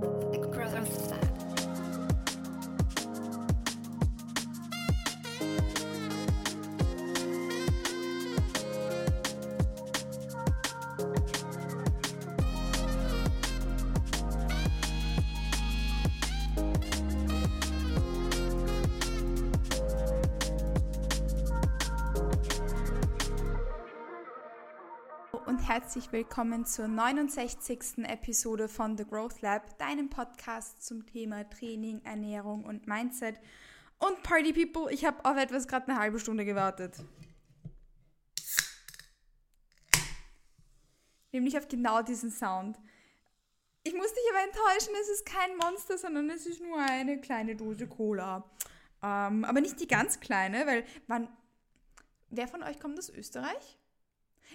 The on the side. Herzlich willkommen zur 69. Episode von The Growth Lab, deinem Podcast zum Thema Training, Ernährung und Mindset. Und Party People, ich habe auf etwas gerade eine halbe Stunde gewartet. Nämlich auf genau diesen Sound. Ich muss dich aber enttäuschen, es ist kein Monster, sondern es ist nur eine kleine Dose Cola. Ähm, aber nicht die ganz kleine, weil wann. Wer von euch kommt aus Österreich?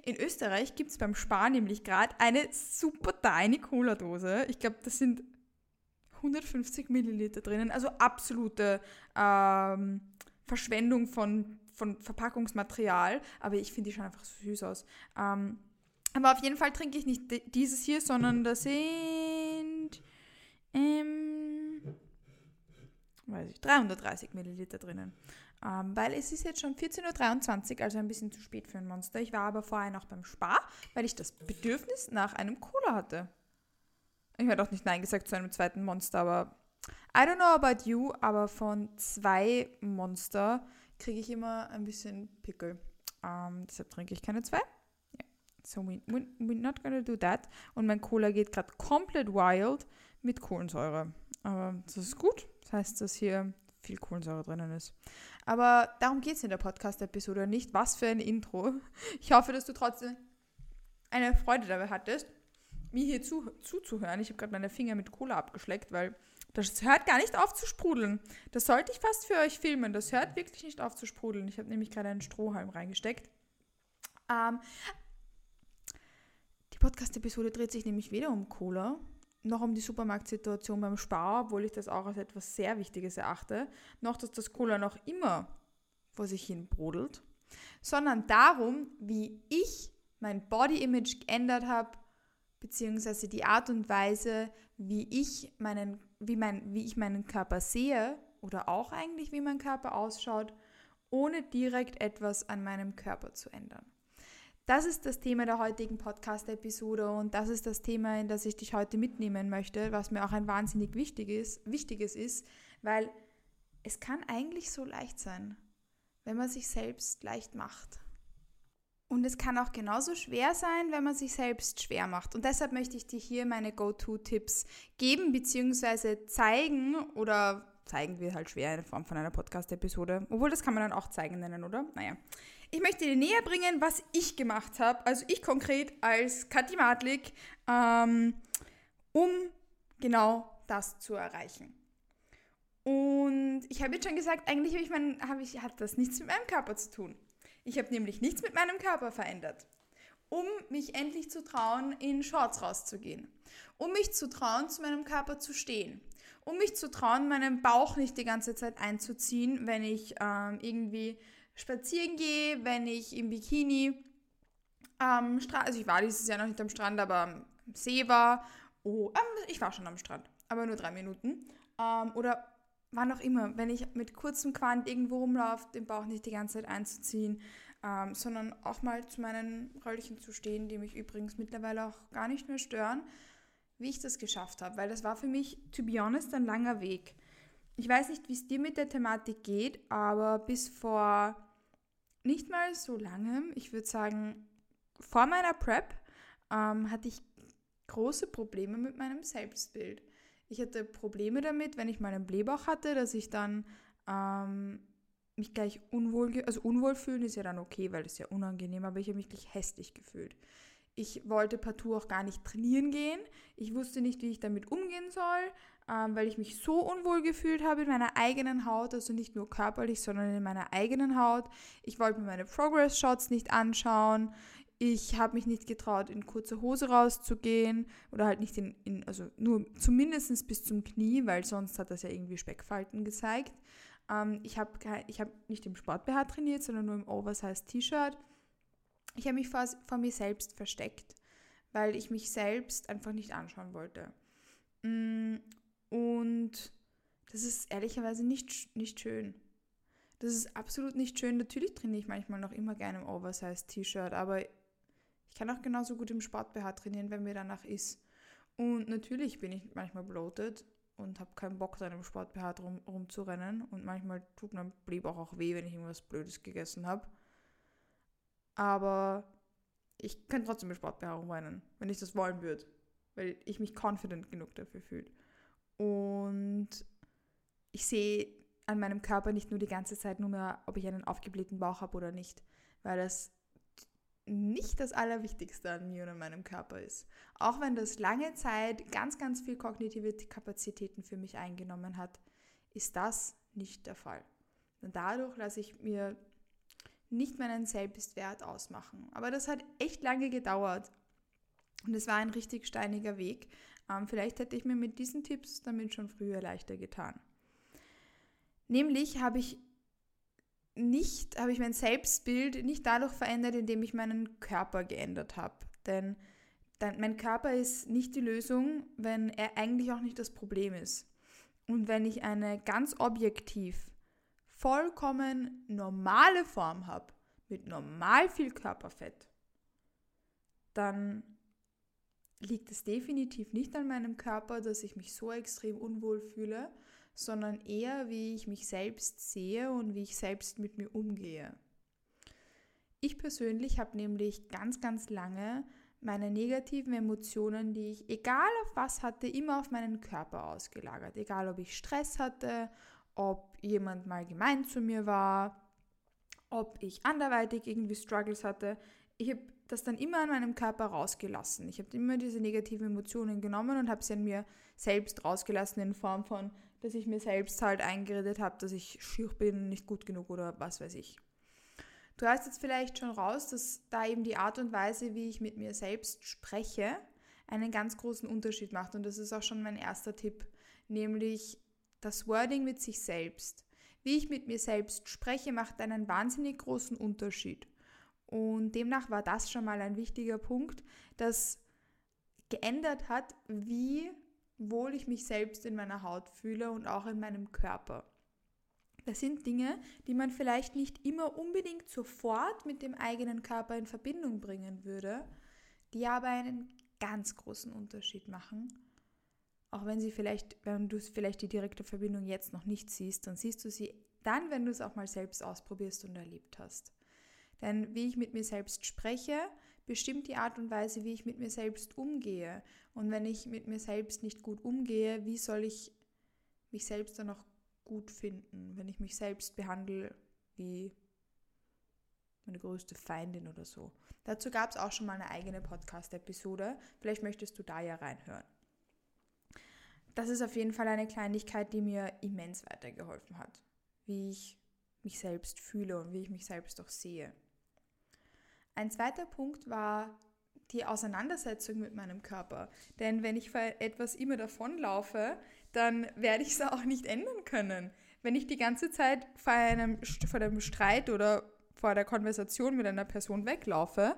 In Österreich gibt es beim Spar nämlich gerade eine super tiny Cola-Dose. Ich glaube, das sind 150 Milliliter drinnen. Also absolute ähm, Verschwendung von, von Verpackungsmaterial. Aber ich finde die schon einfach so süß aus. Ähm, aber auf jeden Fall trinke ich nicht dieses hier, sondern da sind ähm, weiß ich, 330 Milliliter drinnen. Ähm, weil es ist jetzt schon 14.23 Uhr, also ein bisschen zu spät für ein Monster. Ich war aber vorher noch beim Spar, weil ich das Bedürfnis nach einem Cola hatte. Ich hätte auch nicht Nein gesagt zu einem zweiten Monster, aber I don't know about you, aber von zwei Monster kriege ich immer ein bisschen Pickel. Ähm, deshalb trinke ich keine zwei. Yeah. So we, we, we're not gonna do that. Und mein Cola geht gerade komplett wild mit Kohlensäure. Aber das ist gut. Das heißt, dass hier viel Kohlensäure drinnen ist. Aber darum geht es in der Podcast-Episode nicht. Was für ein Intro. Ich hoffe, dass du trotzdem eine Freude dabei hattest, mir hier zu, zuzuhören. Ich habe gerade meine Finger mit Cola abgeschleckt, weil das hört gar nicht auf zu sprudeln. Das sollte ich fast für euch filmen. Das hört wirklich nicht auf zu sprudeln. Ich habe nämlich gerade einen Strohhalm reingesteckt. Ähm, die Podcast-Episode dreht sich nämlich weder um Cola noch um die Supermarktsituation beim Spar, obwohl ich das auch als etwas sehr Wichtiges erachte, noch dass das Cola noch immer vor sich hin brodelt, sondern darum, wie ich mein Body Image geändert habe, beziehungsweise die Art und Weise, wie ich meinen, wie mein, wie ich meinen Körper sehe oder auch eigentlich wie mein Körper ausschaut, ohne direkt etwas an meinem Körper zu ändern. Das ist das Thema der heutigen Podcast-Episode und das ist das Thema, in das ich dich heute mitnehmen möchte, was mir auch ein wahnsinnig wichtiges, wichtiges ist, weil es kann eigentlich so leicht sein, wenn man sich selbst leicht macht. Und es kann auch genauso schwer sein, wenn man sich selbst schwer macht. Und deshalb möchte ich dir hier meine Go-To-Tipps geben bzw. zeigen oder zeigen wir halt schwer in Form von einer Podcast-Episode. Obwohl, das kann man dann auch zeigen nennen, oder? Naja. Ich möchte dir näher bringen, was ich gemacht habe, also ich konkret als Kathi Madlik, ähm, um genau das zu erreichen. Und ich habe jetzt schon gesagt, eigentlich habe ich mein, hab ich, hat das nichts mit meinem Körper zu tun. Ich habe nämlich nichts mit meinem Körper verändert. Um mich endlich zu trauen, in Shorts rauszugehen. Um mich zu trauen, zu meinem Körper zu stehen um mich zu trauen, meinen Bauch nicht die ganze Zeit einzuziehen, wenn ich ähm, irgendwie spazieren gehe, wenn ich im Bikini am Strand, also ich war dieses Jahr noch nicht am Strand, aber am See war. Oh, ähm, ich war schon am Strand, aber nur drei Minuten. Ähm, oder wann auch immer, wenn ich mit kurzem Quant irgendwo rumlaufe, den Bauch nicht die ganze Zeit einzuziehen, ähm, sondern auch mal zu meinen Röllchen zu stehen, die mich übrigens mittlerweile auch gar nicht mehr stören wie ich das geschafft habe, weil das war für mich, to be honest, ein langer Weg. Ich weiß nicht, wie es dir mit der Thematik geht, aber bis vor nicht mal so langem, ich würde sagen, vor meiner Prep, ähm, hatte ich große Probleme mit meinem Selbstbild. Ich hatte Probleme damit, wenn ich mal einen Blähbauch hatte, dass ich dann ähm, mich gleich unwohl, also unwohl fühlen ist ja dann okay, weil das ist ja unangenehm, aber ich habe mich gleich hässlich gefühlt. Ich wollte partout auch gar nicht trainieren gehen. Ich wusste nicht, wie ich damit umgehen soll, ähm, weil ich mich so unwohl gefühlt habe in meiner eigenen Haut, also nicht nur körperlich, sondern in meiner eigenen Haut. Ich wollte mir meine Progress-Shots nicht anschauen. Ich habe mich nicht getraut, in kurzer Hose rauszugehen oder halt nicht in, in also nur zumindest bis zum Knie, weil sonst hat das ja irgendwie Speckfalten gezeigt. Ähm, ich habe ich hab nicht im Sport-BH trainiert, sondern nur im Oversize-T-Shirt ich habe mich vor, vor mir selbst versteckt, weil ich mich selbst einfach nicht anschauen wollte. Mm, und das ist ehrlicherweise nicht, nicht schön. Das ist absolut nicht schön. Natürlich trainiere ich manchmal noch immer gerne im Oversize-T-Shirt, aber ich kann auch genauso gut im Sport-BH trainieren, wenn mir danach ist. Und natürlich bin ich manchmal bloated und habe keinen Bock, da im Sport-BH rum, rumzurennen. Und manchmal tut mein Blieb auch, auch weh, wenn ich irgendwas Blödes gegessen habe. Aber ich kann trotzdem im Sport-BH rumrennen, wenn ich das wollen würde. Weil ich mich confident genug dafür fühle. Und ich sehe an meinem Körper nicht nur die ganze Zeit nur mehr, ob ich einen aufgeblähten Bauch habe oder nicht, weil das nicht das Allerwichtigste an mir und an meinem Körper ist. Auch wenn das lange Zeit ganz, ganz viel kognitive Kapazitäten für mich eingenommen hat, ist das nicht der Fall. Und dadurch lasse ich mir nicht meinen Selbstwert ausmachen. Aber das hat echt lange gedauert. Und es war ein richtig steiniger Weg. Ähm, vielleicht hätte ich mir mit diesen Tipps damit schon früher leichter getan. Nämlich habe ich nicht, habe ich mein Selbstbild nicht dadurch verändert, indem ich meinen Körper geändert habe. Denn mein Körper ist nicht die Lösung, wenn er eigentlich auch nicht das Problem ist. Und wenn ich eine ganz objektiv vollkommen normale Form habe, mit normal viel Körperfett, dann liegt es definitiv nicht an meinem Körper, dass ich mich so extrem unwohl fühle, sondern eher, wie ich mich selbst sehe und wie ich selbst mit mir umgehe. Ich persönlich habe nämlich ganz, ganz lange meine negativen Emotionen, die ich egal auf was hatte, immer auf meinen Körper ausgelagert. Egal ob ich Stress hatte, ob jemand mal gemein zu mir war, ob ich anderweitig irgendwie Struggles hatte. Ich habe das dann immer an meinem Körper rausgelassen. Ich habe immer diese negativen Emotionen genommen und habe sie an mir selbst rausgelassen in Form von dass ich mir selbst halt eingeredet habe, dass ich schier bin, nicht gut genug oder was weiß ich. Du hast jetzt vielleicht schon raus, dass da eben die Art und Weise, wie ich mit mir selbst spreche, einen ganz großen Unterschied macht. Und das ist auch schon mein erster Tipp, nämlich das Wording mit sich selbst. Wie ich mit mir selbst spreche, macht einen wahnsinnig großen Unterschied. Und demnach war das schon mal ein wichtiger Punkt, das geändert hat, wie wohl ich mich selbst in meiner Haut fühle und auch in meinem Körper. Das sind Dinge, die man vielleicht nicht immer unbedingt sofort mit dem eigenen Körper in Verbindung bringen würde, die aber einen ganz großen Unterschied machen. Auch wenn sie vielleicht, wenn du vielleicht die direkte Verbindung jetzt noch nicht siehst, dann siehst du sie dann, wenn du es auch mal selbst ausprobierst und erlebt hast. Denn wie ich mit mir selbst spreche, bestimmt die Art und Weise, wie ich mit mir selbst umgehe. Und wenn ich mit mir selbst nicht gut umgehe, wie soll ich mich selbst dann auch gut finden, wenn ich mich selbst behandle wie meine größte Feindin oder so. Dazu gab es auch schon mal eine eigene Podcast-Episode. Vielleicht möchtest du da ja reinhören. Das ist auf jeden Fall eine Kleinigkeit, die mir immens weitergeholfen hat, wie ich mich selbst fühle und wie ich mich selbst auch sehe. Ein zweiter Punkt war die Auseinandersetzung mit meinem Körper. Denn wenn ich vor etwas immer davonlaufe, dann werde ich es auch nicht ändern können. Wenn ich die ganze Zeit vor einem, vor einem Streit oder vor der Konversation mit einer Person weglaufe,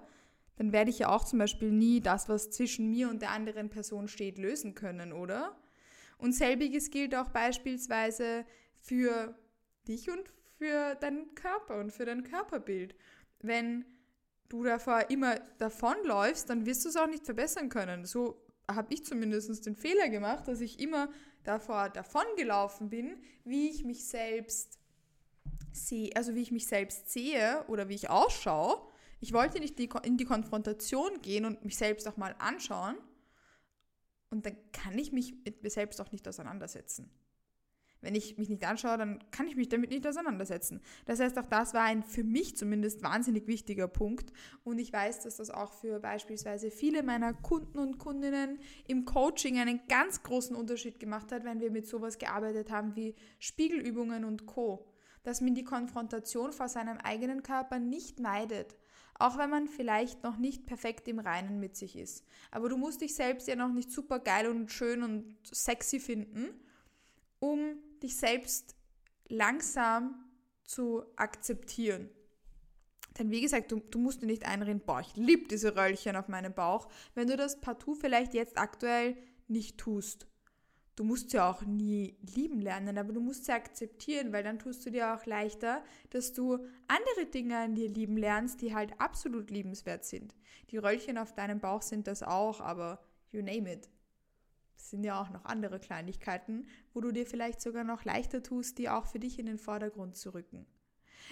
dann werde ich ja auch zum Beispiel nie das, was zwischen mir und der anderen Person steht, lösen können, oder? Und selbiges gilt auch beispielsweise für dich und für deinen Körper und für dein Körperbild. Wenn du davor immer davonläufst, dann wirst du es auch nicht verbessern können. So habe ich zumindest den Fehler gemacht, dass ich immer davor davongelaufen bin, wie ich mich selbst sehe, also wie ich mich selbst sehe oder wie ich ausschaue. Ich wollte nicht in die Konfrontation gehen und mich selbst auch mal anschauen. Und dann kann ich mich mit mir selbst auch nicht auseinandersetzen. Wenn ich mich nicht anschaue, dann kann ich mich damit nicht auseinandersetzen. Das heißt, auch das war ein für mich zumindest wahnsinnig wichtiger Punkt. Und ich weiß, dass das auch für beispielsweise viele meiner Kunden und Kundinnen im Coaching einen ganz großen Unterschied gemacht hat, wenn wir mit sowas gearbeitet haben wie Spiegelübungen und Co. Dass man die Konfrontation vor seinem eigenen Körper nicht meidet. Auch wenn man vielleicht noch nicht perfekt im Reinen mit sich ist. Aber du musst dich selbst ja noch nicht super geil und schön und sexy finden, um dich selbst langsam zu akzeptieren. Denn wie gesagt, du, du musst dir nicht einreden, boah, ich liebe diese Röllchen auf meinem Bauch, wenn du das partout vielleicht jetzt aktuell nicht tust. Du musst ja auch nie lieben lernen, aber du musst sie akzeptieren, weil dann tust du dir auch leichter, dass du andere Dinge an dir lieben lernst, die halt absolut liebenswert sind. Die Röllchen auf deinem Bauch sind das auch, aber you name it. Das sind ja auch noch andere Kleinigkeiten, wo du dir vielleicht sogar noch leichter tust, die auch für dich in den Vordergrund zu rücken.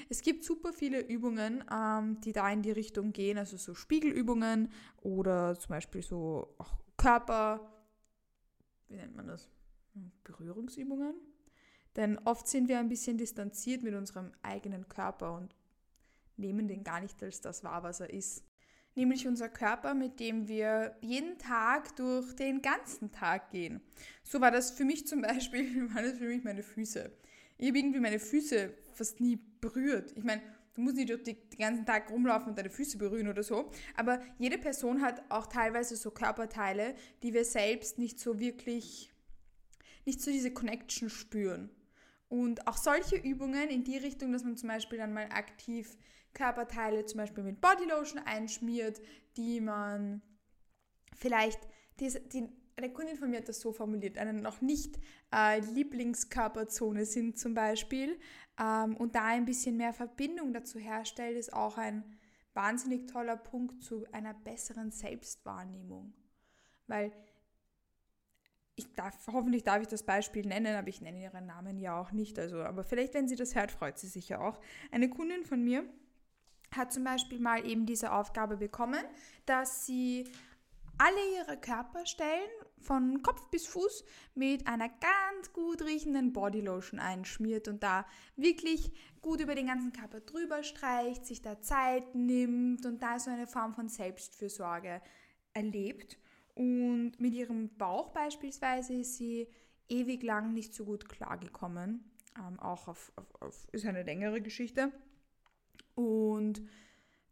Es gibt super viele Übungen, ähm, die da in die Richtung gehen, also so Spiegelübungen oder zum Beispiel so auch Körper, wie nennt man das? Berührungsübungen. Denn oft sind wir ein bisschen distanziert mit unserem eigenen Körper und nehmen den gar nicht als das wahr, was er ist. Nämlich unser Körper, mit dem wir jeden Tag durch den ganzen Tag gehen. So war das für mich zum Beispiel, waren das für mich meine Füße. Ich habe irgendwie meine Füße fast nie berührt. Ich meine, du musst nicht den ganzen Tag rumlaufen und deine Füße berühren oder so, aber jede Person hat auch teilweise so Körperteile, die wir selbst nicht so wirklich, nicht so diese Connection spüren. Und auch solche Übungen in die Richtung, dass man zum Beispiel dann mal aktiv Körperteile zum Beispiel mit Bodylotion einschmiert, die man vielleicht, die, die, eine Kundin von mir hat das so formuliert, eine noch nicht äh, Lieblingskörperzone sind zum Beispiel ähm, und da ein bisschen mehr Verbindung dazu herstellt, ist auch ein wahnsinnig toller Punkt zu einer besseren Selbstwahrnehmung. Weil ich darf, hoffentlich darf ich das Beispiel nennen, aber ich nenne ihren Namen ja auch nicht. Also, aber vielleicht, wenn sie das hört, freut sie sich ja auch. Eine Kundin von mir hat zum Beispiel mal eben diese Aufgabe bekommen, dass sie alle ihre Körperstellen von Kopf bis Fuß mit einer ganz gut riechenden Bodylotion einschmiert und da wirklich gut über den ganzen Körper drüber streicht, sich da Zeit nimmt und da so eine Form von Selbstfürsorge erlebt. Und mit ihrem Bauch beispielsweise ist sie ewig lang nicht so gut klargekommen. Ähm, auch auf, auf, auf, ist eine längere Geschichte. Und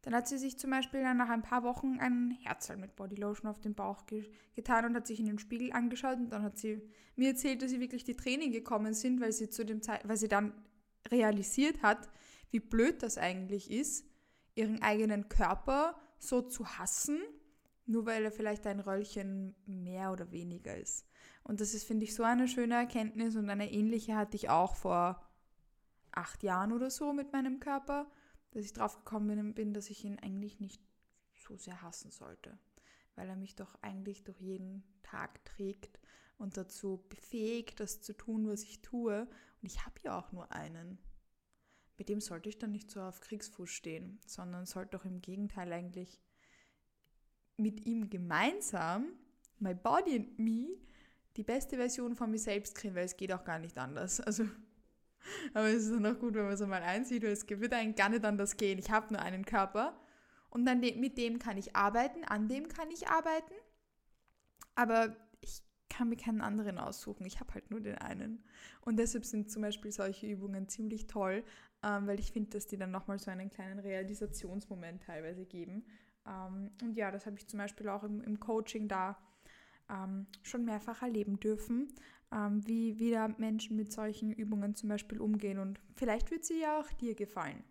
dann hat sie sich zum Beispiel nach ein paar Wochen ein Herzl mit Bodylotion auf den Bauch ge getan und hat sich in den Spiegel angeschaut und dann hat sie mir erzählt, dass sie wirklich die Tränen gekommen sind, weil sie zu dem Zeit, weil sie dann realisiert hat, wie blöd das eigentlich ist, ihren eigenen Körper so zu hassen, nur weil er vielleicht ein Röllchen mehr oder weniger ist. Und das ist, finde ich, so eine schöne Erkenntnis und eine ähnliche hatte ich auch vor acht Jahren oder so mit meinem Körper dass ich drauf gekommen bin, dass ich ihn eigentlich nicht so sehr hassen sollte, weil er mich doch eigentlich durch jeden Tag trägt und dazu befähigt, das zu tun, was ich tue. Und ich habe ja auch nur einen. Mit dem sollte ich dann nicht so auf Kriegsfuß stehen, sondern sollte doch im Gegenteil eigentlich mit ihm gemeinsam, my body and me, die beste Version von mir selbst kriegen, weil es geht auch gar nicht anders. Also aber es ist dann auch gut, wenn man so mal einsieht, weil es wird eigentlich gar nicht anders gehen. Ich habe nur einen Körper und dann mit dem kann ich arbeiten, an dem kann ich arbeiten, aber ich kann mir keinen anderen aussuchen. Ich habe halt nur den einen. Und deshalb sind zum Beispiel solche Übungen ziemlich toll, ähm, weil ich finde, dass die dann nochmal so einen kleinen Realisationsmoment teilweise geben. Ähm, und ja, das habe ich zum Beispiel auch im, im Coaching da ähm, schon mehrfach erleben dürfen, ähm, wie, wie da Menschen mit solchen Übungen zum Beispiel umgehen. Und vielleicht wird sie ja auch dir gefallen.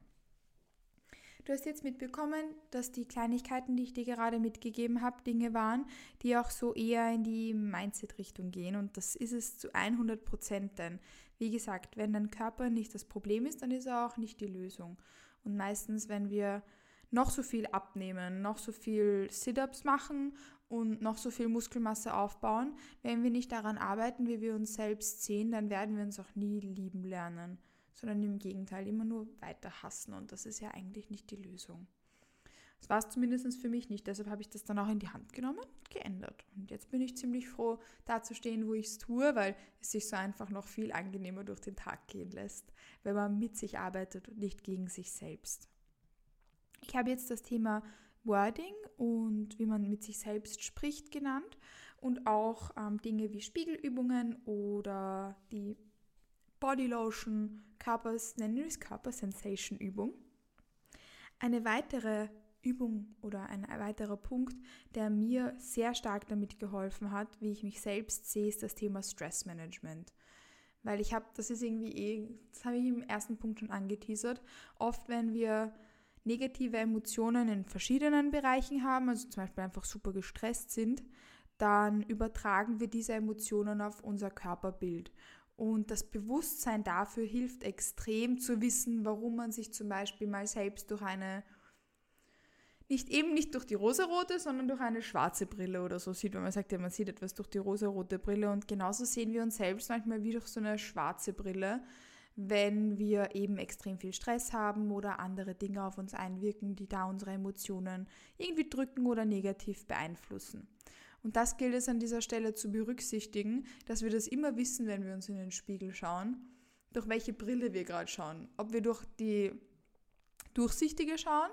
Du hast jetzt mitbekommen, dass die Kleinigkeiten, die ich dir gerade mitgegeben habe, Dinge waren, die auch so eher in die Mindset-Richtung gehen. Und das ist es zu 100 Prozent. Denn, wie gesagt, wenn dein Körper nicht das Problem ist, dann ist er auch nicht die Lösung. Und meistens, wenn wir noch so viel abnehmen, noch so viel Sit-ups machen und noch so viel Muskelmasse aufbauen, wenn wir nicht daran arbeiten, wie wir uns selbst sehen, dann werden wir uns auch nie lieben lernen, sondern im Gegenteil immer nur weiter hassen und das ist ja eigentlich nicht die Lösung. Das war es zumindest für mich nicht, deshalb habe ich das dann auch in die Hand genommen und geändert. Und jetzt bin ich ziemlich froh, da zu stehen, wo ich es tue, weil es sich so einfach noch viel angenehmer durch den Tag gehen lässt, wenn man mit sich arbeitet und nicht gegen sich selbst. Ich habe jetzt das Thema Wording und wie man mit sich selbst spricht genannt und auch ähm, Dinge wie Spiegelübungen oder die Bodylotion, Körpers, nennen wir es Körpersensation Übung. Eine weitere Übung oder ein weiterer Punkt, der mir sehr stark damit geholfen hat, wie ich mich selbst sehe, ist das Thema Stressmanagement. Weil ich habe, das ist irgendwie eh, das habe ich im ersten Punkt schon angeteasert, oft wenn wir negative Emotionen in verschiedenen Bereichen haben, also zum Beispiel einfach super gestresst sind, dann übertragen wir diese Emotionen auf unser Körperbild. Und das Bewusstsein dafür hilft extrem zu wissen, warum man sich zum Beispiel mal selbst durch eine, nicht eben nicht durch die rosarote, sondern durch eine schwarze Brille oder so sieht, wenn man sagt, ja, man sieht etwas durch die rosarote Brille. Und genauso sehen wir uns selbst manchmal wie durch so eine schwarze Brille, wenn wir eben extrem viel Stress haben oder andere Dinge auf uns einwirken, die da unsere Emotionen irgendwie drücken oder negativ beeinflussen. Und das gilt es an dieser Stelle zu berücksichtigen, dass wir das immer wissen, wenn wir uns in den Spiegel schauen, durch welche Brille wir gerade schauen. Ob wir durch die durchsichtige schauen,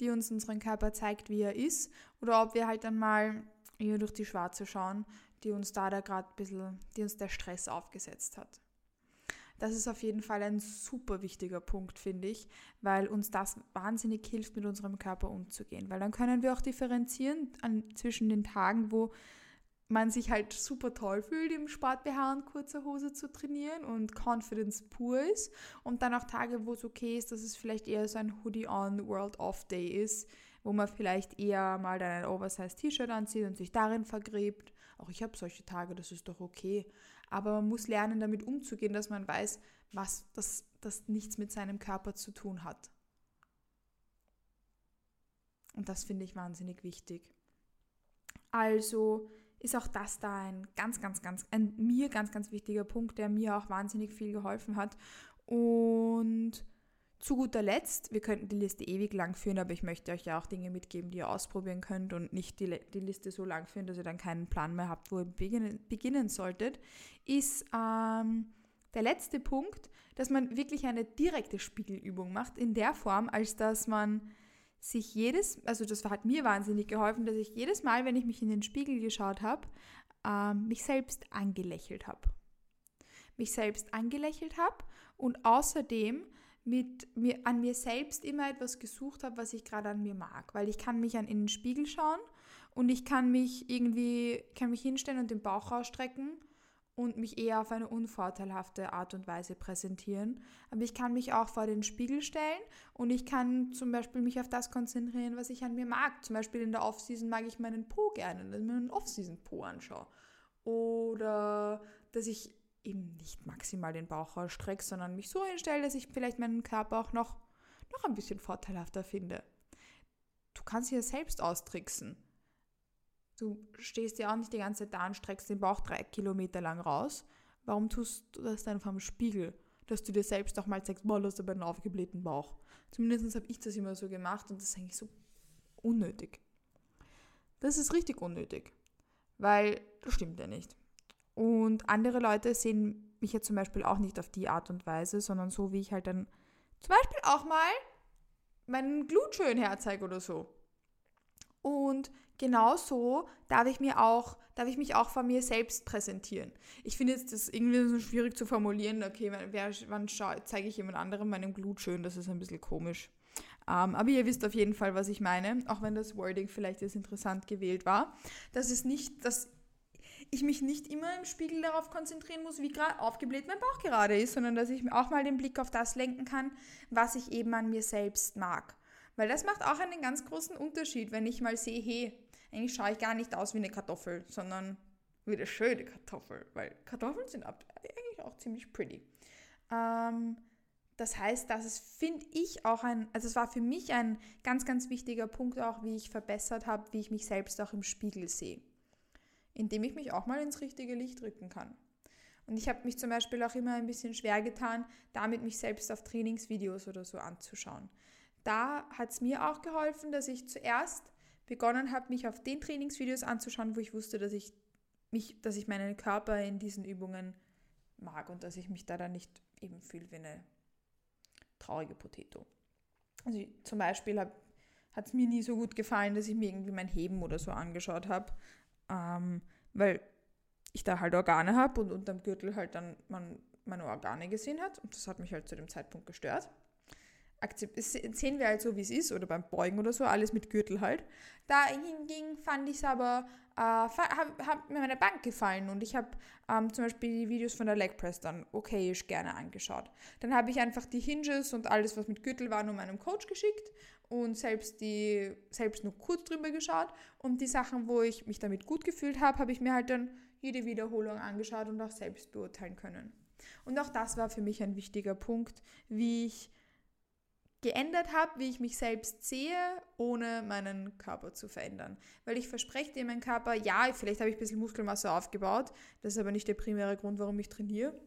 die uns unseren Körper zeigt, wie er ist, oder ob wir halt dann mal eher durch die schwarze schauen, die uns da, da gerade ein bisschen, die uns der Stress aufgesetzt hat. Das ist auf jeden Fall ein super wichtiger Punkt, finde ich, weil uns das wahnsinnig hilft, mit unserem Körper umzugehen. Weil dann können wir auch differenzieren an, zwischen den Tagen, wo man sich halt super toll fühlt, im Sport-BH und kurzer Hose zu trainieren und Confidence pur ist. Und dann auch Tage, wo es okay ist, dass es vielleicht eher so ein Hoodie-on, World-off-Day ist, wo man vielleicht eher mal dann ein Oversize-T-Shirt anzieht und sich darin vergräbt. Auch ich habe solche Tage, das ist doch okay. Aber man muss lernen, damit umzugehen, dass man weiß, was das, das nichts mit seinem Körper zu tun hat. Und das finde ich wahnsinnig wichtig. Also ist auch das da ein ganz, ganz, ganz, ein mir ganz, ganz wichtiger Punkt, der mir auch wahnsinnig viel geholfen hat. Und zu guter Letzt, wir könnten die Liste ewig lang führen, aber ich möchte euch ja auch Dinge mitgeben, die ihr ausprobieren könnt und nicht die, die Liste so lang führen, dass ihr dann keinen Plan mehr habt, wo ihr beginnen, beginnen solltet, ist ähm, der letzte Punkt, dass man wirklich eine direkte Spiegelübung macht, in der Form, als dass man sich jedes, also das hat mir wahnsinnig geholfen, dass ich jedes Mal, wenn ich mich in den Spiegel geschaut habe, ähm, mich selbst angelächelt habe. Mich selbst angelächelt habe und außerdem mit mir, an mir selbst immer etwas gesucht habe, was ich gerade an mir mag. Weil ich kann mich an in den Spiegel schauen und ich kann mich irgendwie, kann mich hinstellen und den Bauch rausstrecken und mich eher auf eine unvorteilhafte Art und Weise präsentieren. Aber ich kann mich auch vor den Spiegel stellen und ich kann zum Beispiel mich auf das konzentrieren, was ich an mir mag. Zum Beispiel in der Off-Season mag ich meinen Po gerne, dass ich mir einen Off-Season-Po anschaue. Oder dass ich eben nicht maximal den Bauch ausstrecke, sondern mich so hinstelle, dass ich vielleicht meinen Körper auch noch, noch ein bisschen vorteilhafter finde. Du kannst dich ja selbst austricksen. Du stehst ja auch nicht die ganze Zeit da und streckst den Bauch drei Kilometer lang raus. Warum tust du das dann vom Spiegel? Dass du dir selbst auch mal zeigst, boah, du hast aber einen aufgeblähten Bauch. Zumindest habe ich das immer so gemacht und das ist eigentlich so unnötig. Das ist richtig unnötig, weil das stimmt ja nicht. Und andere Leute sehen mich ja zum Beispiel auch nicht auf die Art und Weise, sondern so, wie ich halt dann zum Beispiel auch mal meinen Glut schön herzeige oder so. Und genauso darf ich mir auch, darf ich mich auch von mir selbst präsentieren. Ich finde jetzt das irgendwie so schwierig zu formulieren. Okay, wer, wann zeige ich jemand anderem meinen Glut schön? Das ist ein bisschen komisch. Um, ähm, aber ihr wisst auf jeden Fall, was ich meine, auch wenn das Wording vielleicht jetzt interessant gewählt war. Das ist nicht, dass ich mich nicht immer im Spiegel darauf konzentrieren muss, wie aufgebläht mein Bauch gerade ist, sondern dass ich auch mal den Blick auf das lenken kann, was ich eben an mir selbst mag. Weil das macht auch einen ganz großen Unterschied, wenn ich mal sehe, hey, eigentlich schaue ich gar nicht aus wie eine Kartoffel, sondern wie eine schöne Kartoffel, weil Kartoffeln sind eigentlich auch ziemlich pretty. Ähm, das heißt, das ist, finde ich, auch ein, also es war für mich ein ganz, ganz wichtiger Punkt auch, wie ich verbessert habe, wie ich mich selbst auch im Spiegel sehe indem ich mich auch mal ins richtige Licht rücken kann. Und ich habe mich zum Beispiel auch immer ein bisschen schwer getan, damit mich selbst auf Trainingsvideos oder so anzuschauen. Da hat es mir auch geholfen, dass ich zuerst begonnen habe, mich auf den Trainingsvideos anzuschauen, wo ich wusste, dass ich mich, dass ich meinen Körper in diesen Übungen mag und dass ich mich da dann nicht eben fühle wie eine traurige Potato. Also zum Beispiel hat es mir nie so gut gefallen, dass ich mir irgendwie mein Heben oder so angeschaut habe, ähm, weil ich da halt Organe habe und unterm Gürtel halt dann man meine Organe gesehen hat und das hat mich halt zu dem Zeitpunkt gestört. Sehen wir halt so, wie es ist, oder beim Beugen oder so, alles mit Gürtel halt. Da hingegen fand ich es aber, äh, hat, hat, mir meine Bank gefallen und ich habe ähm, zum Beispiel die Videos von der Leg Press dann okayisch gerne angeschaut. Dann habe ich einfach die Hinges und alles, was mit Gürtel war, nur meinem Coach geschickt und selbst die selbst nur kurz drüber geschaut und die Sachen, wo ich mich damit gut gefühlt habe, habe ich mir halt dann jede Wiederholung angeschaut und auch selbst beurteilen können. Und auch das war für mich ein wichtiger Punkt, wie ich geändert habe, wie ich mich selbst sehe, ohne meinen Körper zu verändern. Weil ich verspreche dir, mein Körper, ja, vielleicht habe ich ein bisschen Muskelmasse aufgebaut, das ist aber nicht der primäre Grund, warum ich trainiere,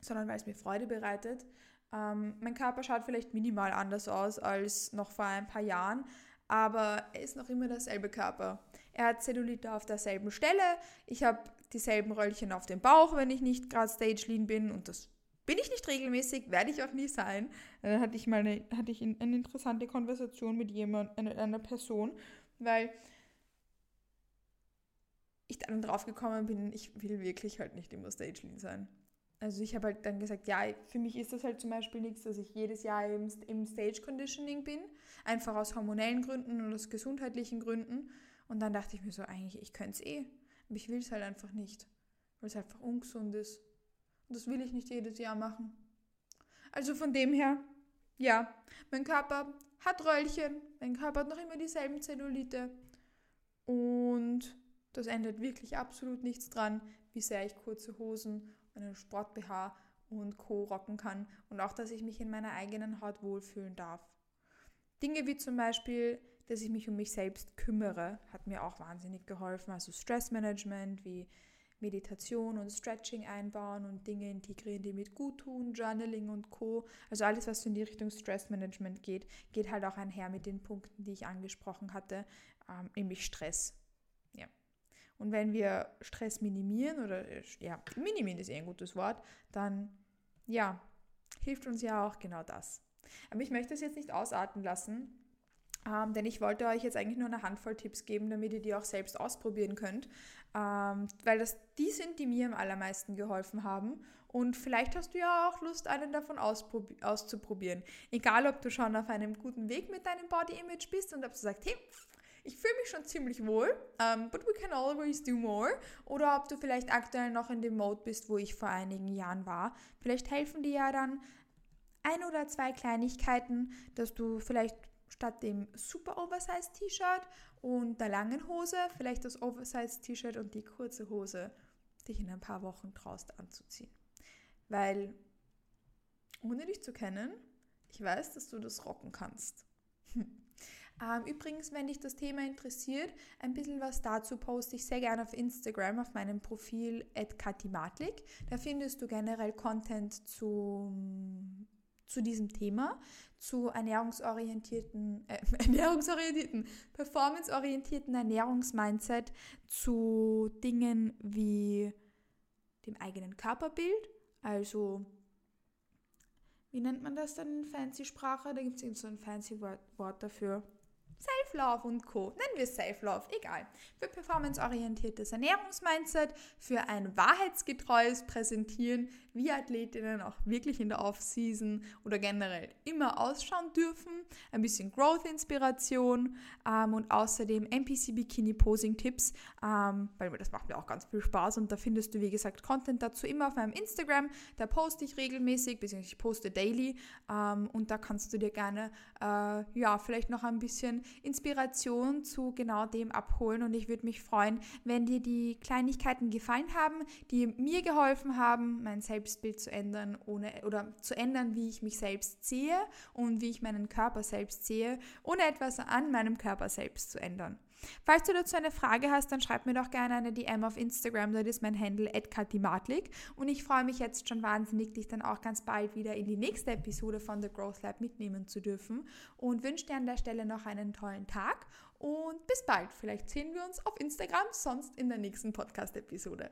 sondern weil es mir Freude bereitet. Ähm, mein Körper schaut vielleicht minimal anders aus als noch vor ein paar Jahren, aber er ist noch immer derselbe Körper. Er hat Zellulite auf derselben Stelle, ich habe dieselben Röllchen auf dem Bauch, wenn ich nicht gerade Stage Lean bin und das bin ich nicht regelmäßig, werde ich auch nie sein. Dann hatte ich mal eine, hatte ich eine interessante Konversation mit jemand, einer, einer Person, weil ich dann drauf gekommen bin, ich will wirklich halt nicht immer Stage Lean sein. Also ich habe halt dann gesagt, ja, für mich ist das halt zum Beispiel nichts, dass ich jedes Jahr im, im Stage Conditioning bin, einfach aus hormonellen Gründen und aus gesundheitlichen Gründen. Und dann dachte ich mir so, eigentlich, ich könnte es eh, aber ich will es halt einfach nicht, weil es einfach ungesund ist. Das will ich nicht jedes Jahr machen. Also von dem her, ja, mein Körper hat Röllchen, mein Körper hat noch immer dieselben Zellulite. Und das ändert wirklich absolut nichts dran, wie sehr ich kurze Hosen, einen Sport-BH und Co. rocken kann. Und auch, dass ich mich in meiner eigenen Haut wohlfühlen darf. Dinge wie zum Beispiel, dass ich mich um mich selbst kümmere, hat mir auch wahnsinnig geholfen. Also Stressmanagement, wie Meditation und Stretching einbauen und Dinge integrieren, die mit gut tun, Journaling und Co. Also alles, was in die Richtung Stressmanagement geht, geht halt auch einher mit den Punkten, die ich angesprochen hatte, ähm, nämlich Stress. Ja. Und wenn wir Stress minimieren oder ja, minimieren ist eh ein gutes Wort, dann ja, hilft uns ja auch genau das. Aber ich möchte es jetzt nicht ausarten lassen, ähm, denn ich wollte euch jetzt eigentlich nur eine Handvoll Tipps geben, damit ihr die auch selbst ausprobieren könnt. Ähm, weil das die sind, die mir am allermeisten geholfen haben. Und vielleicht hast du ja auch Lust, einen davon auszuprobieren. Egal, ob du schon auf einem guten Weg mit deinem Body Image bist und ob du sagst, hey, ich fühle mich schon ziemlich wohl, um, ähm, but we can always do more. Oder ob du vielleicht aktuell noch in dem Mode bist, wo ich vor einigen Jahren war. Vielleicht helfen dir ja dann ein oder zwei Kleinigkeiten, dass du vielleicht statt dem super Oversize T-Shirt und der langen Hose vielleicht das Oversize T-Shirt und die kurze Hose dich in ein paar Wochen traust anzuziehen. Weil, ohne dich zu kennen, ich weiß, dass du das rocken kannst. Ähm, übrigens, wenn dich das Thema interessiert, ein bisschen was dazu poste ich sehr gerne auf Instagram auf meinem Profil @katimatlik. Da findest du generell Content zum zu diesem Thema, zu ernährungsorientierten, äh, ernährungsorientierten, performanceorientierten Ernährungsmindset, zu Dingen wie dem eigenen Körperbild, also wie nennt man das dann in fancy Sprache? Da gibt es so ein fancy Wort, Wort dafür. Self-Love und Co. Nennen wir es Self-Love, egal. Für performanceorientiertes Ernährungsmindset, für ein wahrheitsgetreues Präsentieren, wie Athletinnen auch wirklich in der Off-Season oder generell immer ausschauen dürfen, ein bisschen Growth-Inspiration ähm, und außerdem NPC-Bikini-Posing-Tipps, ähm, weil das macht mir auch ganz viel Spaß und da findest du, wie gesagt, Content dazu immer auf meinem Instagram, da poste ich regelmäßig, beziehungsweise ich poste daily ähm, und da kannst du dir gerne, äh, ja, vielleicht noch ein bisschen Inspiration zu genau dem abholen und ich würde mich freuen, wenn dir die Kleinigkeiten gefallen haben, die mir geholfen haben, mein Selbstbild zu ändern ohne oder zu ändern, wie ich mich selbst sehe und wie ich meinen Körper selbst sehe, ohne etwas an meinem Körper selbst zu ändern. Falls du dazu eine Frage hast, dann schreib mir doch gerne eine DM auf Instagram, das ist mein Handle @katimatlik und ich freue mich jetzt schon wahnsinnig, dich dann auch ganz bald wieder in die nächste Episode von The Growth Lab mitnehmen zu dürfen und wünsche dir an der Stelle noch einen tollen Tag und bis bald. Vielleicht sehen wir uns auf Instagram, sonst in der nächsten Podcast Episode.